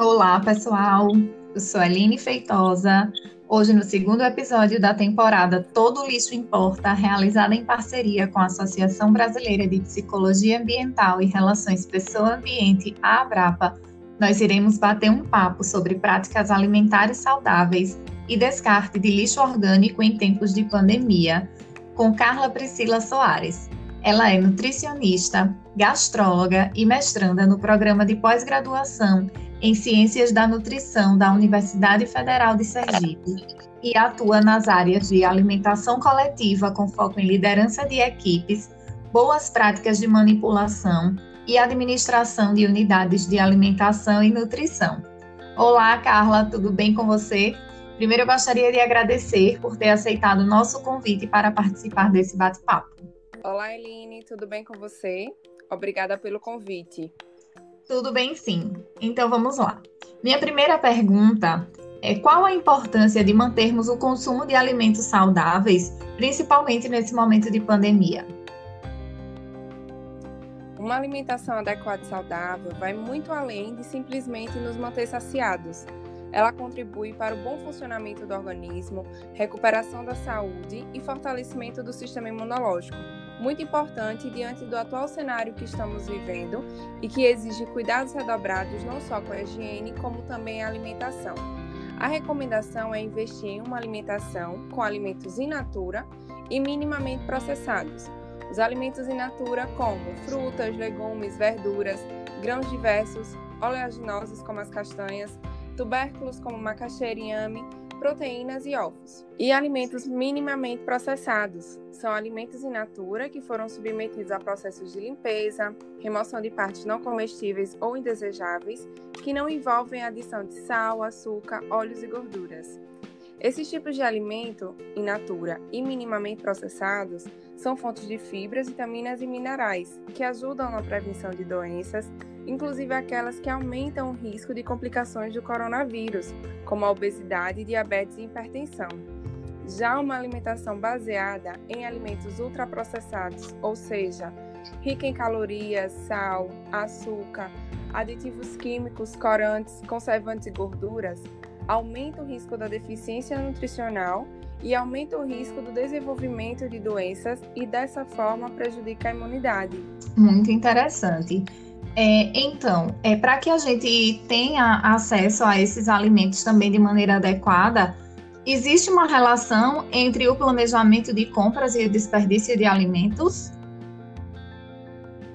Olá, pessoal. Eu sou Aline Feitosa. Hoje, no segundo episódio da temporada Todo Lixo Importa, realizada em parceria com a Associação Brasileira de Psicologia Ambiental e Relações Pessoa-Ambiente, a Abrapa, nós iremos bater um papo sobre práticas alimentares saudáveis e descarte de lixo orgânico em tempos de pandemia, com Carla Priscila Soares. Ela é nutricionista, gastróloga e mestranda no programa de pós-graduação em Ciências da Nutrição da Universidade Federal de Sergipe e atua nas áreas de alimentação coletiva com foco em liderança de equipes, boas práticas de manipulação e administração de unidades de alimentação e nutrição. Olá, Carla, tudo bem com você? Primeiro, eu gostaria de agradecer por ter aceitado o nosso convite para participar desse bate-papo. Olá, Eline, tudo bem com você? Obrigada pelo convite. Tudo bem, sim. Então vamos lá. Minha primeira pergunta é qual a importância de mantermos o consumo de alimentos saudáveis, principalmente nesse momento de pandemia? Uma alimentação adequada e saudável vai muito além de simplesmente nos manter saciados. Ela contribui para o bom funcionamento do organismo, recuperação da saúde e fortalecimento do sistema imunológico muito importante diante do atual cenário que estamos vivendo e que exige cuidados redobrados não só com a higiene, como também a alimentação. A recomendação é investir em uma alimentação com alimentos in natura e minimamente processados. Os alimentos in natura, como frutas, legumes, verduras, grãos diversos, oleaginosos, como as castanhas, tubérculos, como macaxeira e inhame, proteínas e ovos. E alimentos minimamente processados são alimentos in natura que foram submetidos a processos de limpeza, remoção de partes não comestíveis ou indesejáveis, que não envolvem adição de sal, açúcar, óleos e gorduras. Esses tipos de alimento in natura e minimamente processados são fontes de fibras, vitaminas e minerais que ajudam na prevenção de doenças, inclusive aquelas que aumentam o risco de complicações do coronavírus, como a obesidade, diabetes e hipertensão. Já uma alimentação baseada em alimentos ultraprocessados, ou seja, rica em calorias, sal, açúcar, aditivos químicos, corantes, conservantes e gorduras, aumenta o risco da deficiência nutricional e aumenta o risco do desenvolvimento de doenças e dessa forma prejudica a imunidade. Muito interessante. É, então, é, para que a gente tenha acesso a esses alimentos também de maneira adequada, existe uma relação entre o planejamento de compras e o desperdício de alimentos?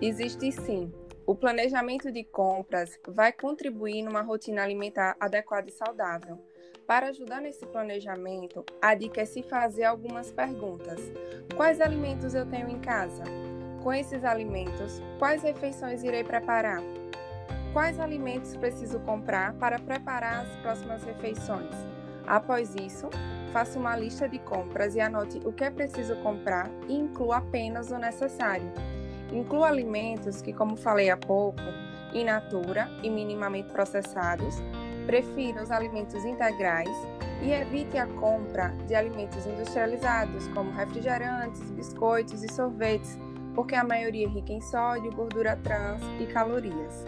Existe sim. O planejamento de compras vai contribuir numa rotina alimentar adequada e saudável. Para ajudar nesse planejamento, a dica é se fazer algumas perguntas. Quais alimentos eu tenho em casa? Com esses alimentos, quais refeições irei preparar? Quais alimentos preciso comprar para preparar as próximas refeições? Após isso, faça uma lista de compras e anote o que é preciso comprar e inclua apenas o necessário. Inclua alimentos que, como falei há pouco, in natura e minimamente processados. Prefira os alimentos integrais e evite a compra de alimentos industrializados, como refrigerantes, biscoitos e sorvetes, porque a maioria é rica em sódio, gordura trans e calorias.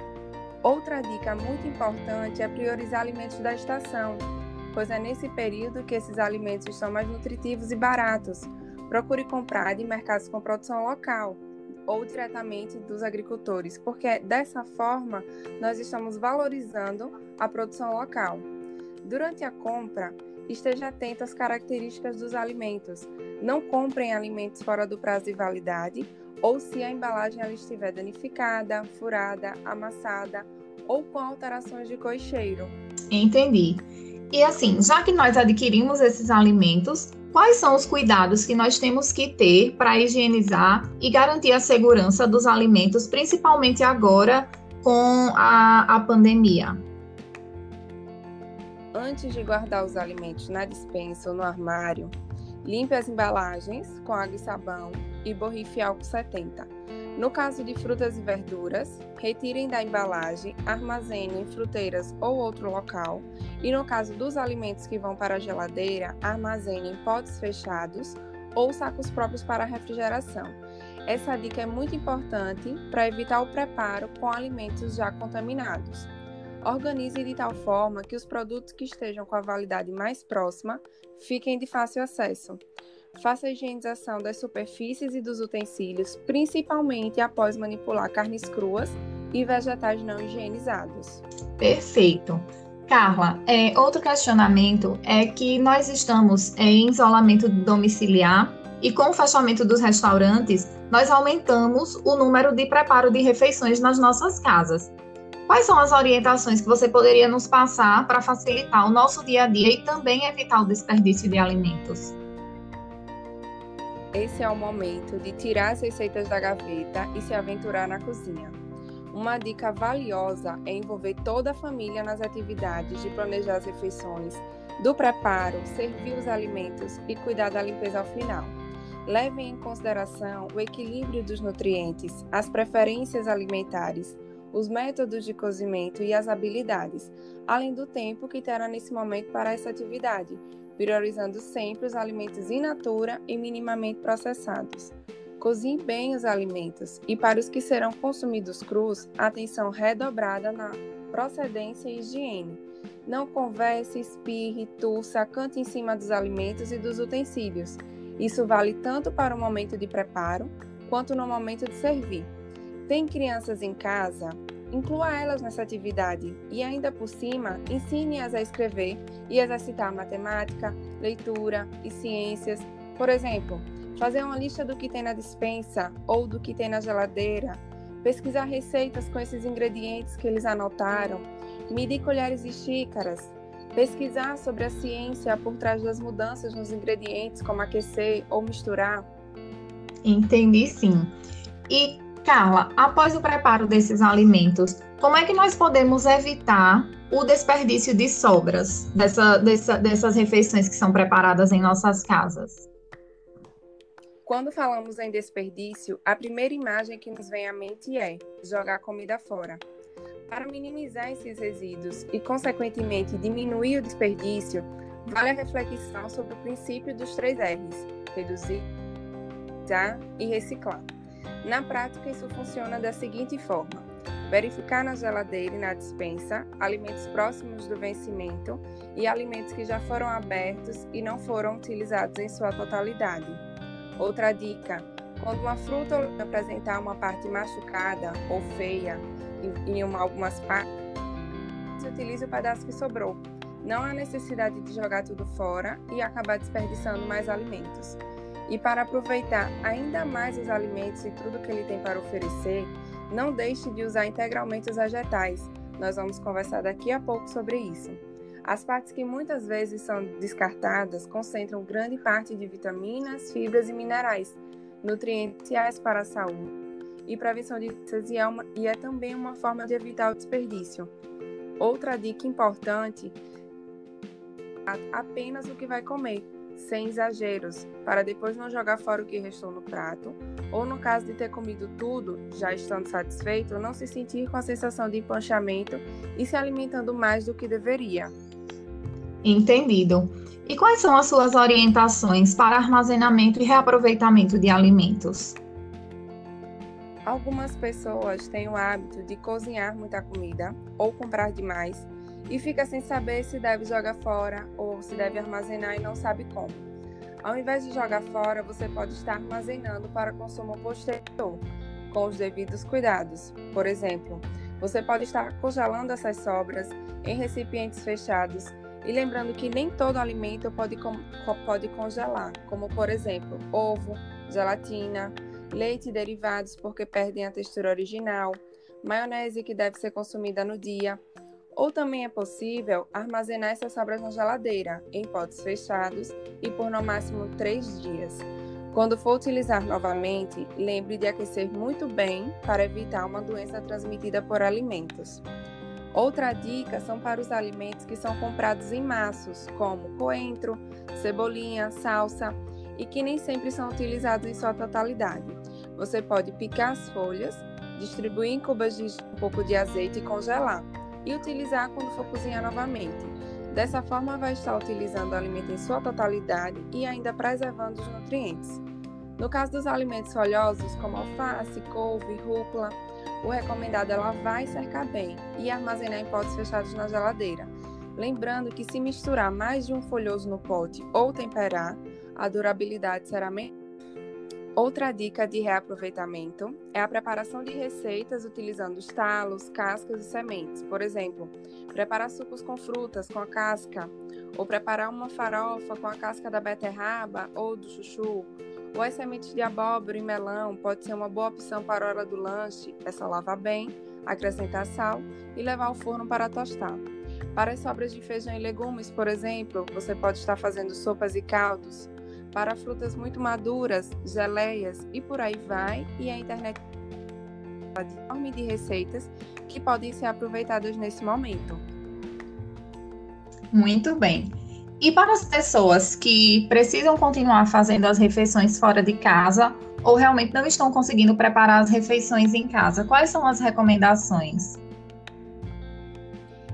Outra dica muito importante é priorizar alimentos da estação, pois é nesse período que esses alimentos são mais nutritivos e baratos. Procure comprar de mercados com produção local ou diretamente dos agricultores, porque dessa forma nós estamos valorizando a produção local. Durante a compra, esteja atento às características dos alimentos. Não comprem alimentos fora do prazo de validade ou se a embalagem ela estiver danificada, furada, amassada ou com alterações de cor e cheiro. Entendi. E assim, já que nós adquirimos esses alimentos, quais são os cuidados que nós temos que ter para higienizar e garantir a segurança dos alimentos, principalmente agora com a, a pandemia? Antes de guardar os alimentos na dispensa ou no armário, limpe as embalagens com água e sabão e borrife álcool 70. No caso de frutas e verduras, retirem da embalagem, armazenem em fruteiras ou outro local. E no caso dos alimentos que vão para a geladeira, armazenem em potes fechados ou sacos próprios para refrigeração. Essa dica é muito importante para evitar o preparo com alimentos já contaminados. Organize de tal forma que os produtos que estejam com a validade mais próxima fiquem de fácil acesso. Faça a higienização das superfícies e dos utensílios, principalmente após manipular carnes cruas e vegetais não higienizados. Perfeito. Carla, é, outro questionamento é que nós estamos em isolamento domiciliar e com o fechamento dos restaurantes, nós aumentamos o número de preparo de refeições nas nossas casas. Quais são as orientações que você poderia nos passar para facilitar o nosso dia a dia e também evitar o desperdício de alimentos? Esse é o momento de tirar as receitas da gaveta e se aventurar na cozinha. Uma dica valiosa é envolver toda a família nas atividades de planejar as refeições, do preparo, servir os alimentos e cuidar da limpeza ao final. Levem em consideração o equilíbrio dos nutrientes, as preferências alimentares, os métodos de cozimento e as habilidades, além do tempo que terá nesse momento para essa atividade, priorizando sempre os alimentos in natura e minimamente processados. Cozinhe bem os alimentos e, para os que serão consumidos crus, atenção redobrada na procedência e higiene. Não converse, espirre, tussa, cante em cima dos alimentos e dos utensílios. Isso vale tanto para o momento de preparo quanto no momento de servir. Tem crianças em casa? Inclua elas nessa atividade e, ainda por cima, ensine-as a escrever e exercitar matemática, leitura e ciências. Por exemplo, fazer uma lista do que tem na dispensa ou do que tem na geladeira, pesquisar receitas com esses ingredientes que eles anotaram, medir colheres e xícaras, pesquisar sobre a ciência por trás das mudanças nos ingredientes, como aquecer ou misturar. Entendi sim. E Carla, após o preparo desses alimentos, como é que nós podemos evitar o desperdício de sobras dessa, dessa, dessas refeições que são preparadas em nossas casas? Quando falamos em desperdício, a primeira imagem que nos vem à mente é jogar comida fora. Para minimizar esses resíduos e, consequentemente, diminuir o desperdício, vale a reflexão sobre o princípio dos três R's: reduzir, usar e reciclar. Na prática, isso funciona da seguinte forma: verificar na geladeira e na dispensa alimentos próximos do vencimento e alimentos que já foram abertos e não foram utilizados em sua totalidade. Outra dica: quando uma fruta apresentar uma parte machucada ou feia em, em algumas partes, se utilize o pedaço que sobrou. Não há necessidade de jogar tudo fora e acabar desperdiçando mais alimentos. E para aproveitar ainda mais os alimentos e tudo que ele tem para oferecer, não deixe de usar integralmente os vegetais. Nós vamos conversar daqui a pouco sobre isso. As partes que muitas vezes são descartadas concentram grande parte de vitaminas, fibras e minerais, nutrientes para a saúde e prevenção de doenças e é, e é também uma forma de evitar o desperdício. Outra dica importante apenas o que vai comer, sem exageros, para depois não jogar fora o que restou no prato, ou no caso de ter comido tudo, já estando satisfeito, não se sentir com a sensação de empanchamento e se alimentando mais do que deveria. Entendido. E quais são as suas orientações para armazenamento e reaproveitamento de alimentos? Algumas pessoas têm o hábito de cozinhar muita comida ou comprar demais e fica sem saber se deve jogar fora ou se deve armazenar e não sabe como. Ao invés de jogar fora, você pode estar armazenando para consumo posterior, com os devidos cuidados. Por exemplo, você pode estar congelando essas sobras em recipientes fechados e lembrando que nem todo alimento pode, pode congelar, como por exemplo, ovo, gelatina, leite e derivados porque perdem a textura original, maionese que deve ser consumida no dia, ou também é possível armazenar essas sobras na geladeira, em potes fechados e por no máximo 3 dias. Quando for utilizar novamente, lembre de aquecer muito bem para evitar uma doença transmitida por alimentos. Outra dica são para os alimentos que são comprados em maços, como coentro, cebolinha, salsa, e que nem sempre são utilizados em sua totalidade. Você pode picar as folhas, distribuir em cubas de um pouco de azeite e congelar e utilizar quando for cozinhar novamente. Dessa forma, vai estar utilizando o alimento em sua totalidade e ainda preservando os nutrientes. No caso dos alimentos folhosos, como alface, couve, rúcula, o recomendado é lavar e cercar bem e armazenar em potes fechados na geladeira. Lembrando que se misturar mais de um folhoso no pote ou temperar, a durabilidade será menor. Outra dica de reaproveitamento é a preparação de receitas utilizando os talos, cascas e sementes. Por exemplo, preparar sucos com frutas com a casca, ou preparar uma farofa com a casca da beterraba ou do chuchu, ou as sementes de abóbora e melão pode ser uma boa opção para a hora do lanche. É só lavar bem, acrescentar sal e levar ao forno para tostar. Para as sobras de feijão e legumes, por exemplo, você pode estar fazendo sopas e caldos para frutas muito maduras, geleias e por aí vai, e a internet enorme de receitas que podem ser aproveitadas nesse momento. Muito bem. E para as pessoas que precisam continuar fazendo as refeições fora de casa ou realmente não estão conseguindo preparar as refeições em casa, quais são as recomendações?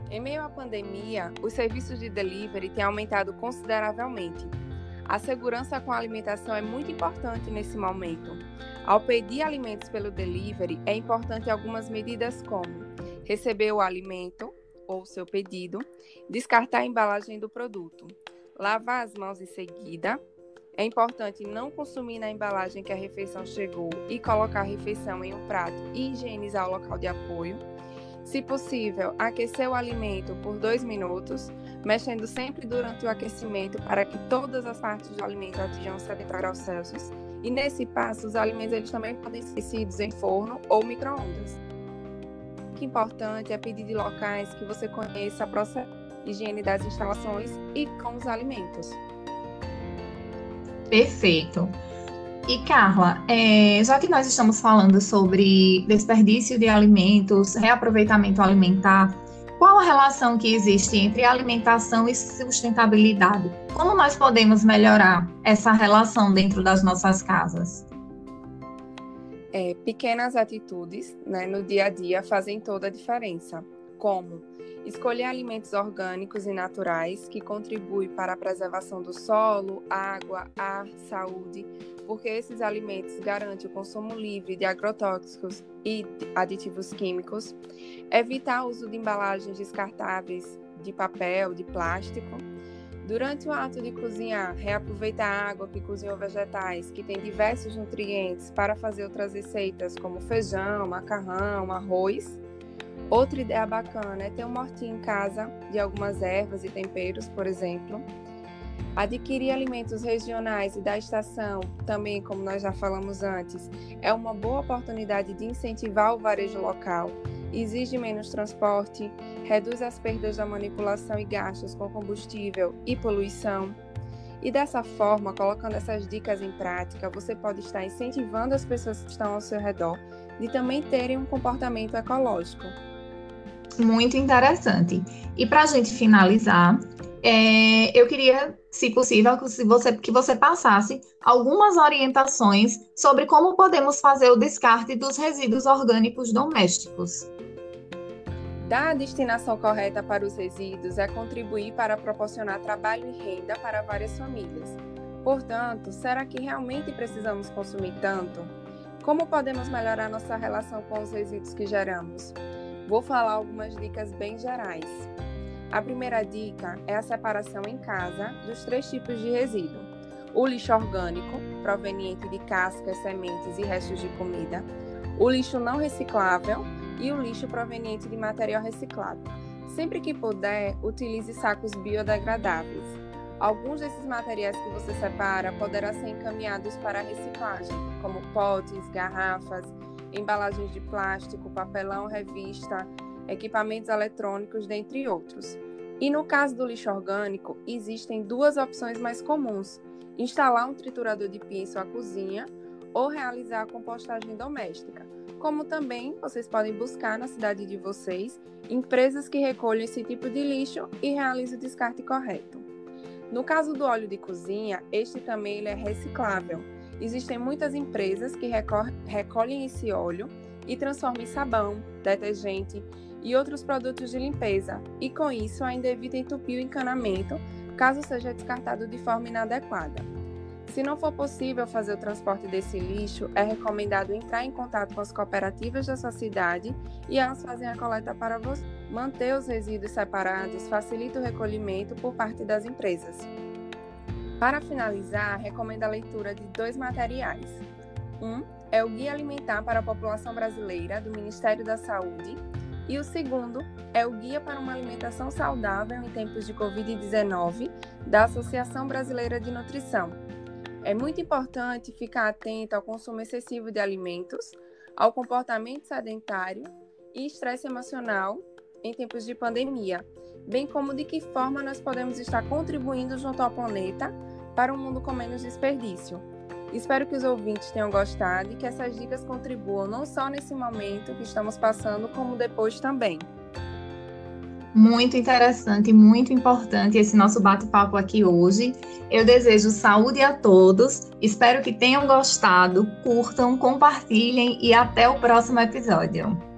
Em meio à pandemia, os serviços de delivery têm aumentado consideravelmente a segurança com a alimentação é muito importante nesse momento. Ao pedir alimentos pelo delivery, é importante algumas medidas como receber o alimento ou seu pedido, descartar a embalagem do produto, lavar as mãos em seguida. É importante não consumir na embalagem que a refeição chegou e colocar a refeição em um prato e higienizar o local de apoio. Se possível, aquecer o alimento por dois minutos, mexendo sempre durante o aquecimento para que todas as partes do alimento atinjam 70 graus Celsius. E nesse passo, os alimentos eles também podem ser aquecidos em forno ou micro-ondas. O que é importante é pedir de locais que você conheça a de higiene das instalações e com os alimentos. Perfeito. E Carla, é, já que nós estamos falando sobre desperdício de alimentos, reaproveitamento alimentar, qual a relação que existe entre alimentação e sustentabilidade? Como nós podemos melhorar essa relação dentro das nossas casas? É, pequenas atitudes né, no dia a dia fazem toda a diferença, como escolher alimentos orgânicos e naturais que contribuem para a preservação do solo, água, ar, saúde, porque esses alimentos garantem o consumo livre de agrotóxicos e aditivos químicos, evitar o uso de embalagens descartáveis de papel, de plástico. Durante o ato de cozinhar, reaproveitar a água que cozinhou vegetais, que tem diversos nutrientes, para fazer outras receitas como feijão, macarrão, arroz. Outra ideia bacana é ter um mortinho em casa de algumas ervas e temperos, por exemplo Adquirir alimentos regionais e da estação, também como nós já falamos antes, é uma boa oportunidade de incentivar o varejo local, exige menos transporte, reduz as perdas da manipulação e gastos com combustível e poluição. E dessa forma, colocando essas dicas em prática, você pode estar incentivando as pessoas que estão ao seu redor de também terem um comportamento ecológico. Muito interessante. E para a gente finalizar, é, eu queria, se possível, que você, que você passasse algumas orientações sobre como podemos fazer o descarte dos resíduos orgânicos domésticos. Dar a destinação correta para os resíduos é contribuir para proporcionar trabalho e renda para várias famílias. Portanto, será que realmente precisamos consumir tanto? Como podemos melhorar nossa relação com os resíduos que geramos? Vou falar algumas dicas bem gerais. A primeira dica é a separação em casa dos três tipos de resíduo: o lixo orgânico, proveniente de cascas, sementes e restos de comida, o lixo não reciclável e o lixo proveniente de material reciclado. Sempre que puder, utilize sacos biodegradáveis. Alguns desses materiais que você separa poderão ser encaminhados para a reciclagem, como potes, garrafas, embalagens de plástico, papelão, revista, equipamentos eletrônicos, dentre outros. E no caso do lixo orgânico, existem duas opções mais comuns: instalar um triturador de pia em sua cozinha ou realizar a compostagem doméstica. Como também vocês podem buscar na cidade de vocês empresas que recolhem esse tipo de lixo e realizam o descarte correto. No caso do óleo de cozinha, este também ele é reciclável. Existem muitas empresas que recolhem esse óleo e transformam em sabão, detergente e outros produtos de limpeza, e com isso ainda evita entupir o encanamento caso seja descartado de forma inadequada. Se não for possível fazer o transporte desse lixo, é recomendado entrar em contato com as cooperativas da sua cidade e elas fazem a coleta para você. Manter os resíduos separados facilita o recolhimento por parte das empresas. Para finalizar, recomendo a leitura de dois materiais. Um é o Guia Alimentar para a População Brasileira, do Ministério da Saúde, e o segundo é o Guia para uma Alimentação Saudável em Tempos de Covid-19, da Associação Brasileira de Nutrição. É muito importante ficar atento ao consumo excessivo de alimentos, ao comportamento sedentário e estresse emocional em tempos de pandemia, bem como de que forma nós podemos estar contribuindo junto ao planeta para um mundo com menos desperdício. Espero que os ouvintes tenham gostado e que essas dicas contribuam não só nesse momento que estamos passando, como depois também. Muito interessante, muito importante esse nosso bate-papo aqui hoje. Eu desejo saúde a todos, espero que tenham gostado, curtam, compartilhem e até o próximo episódio.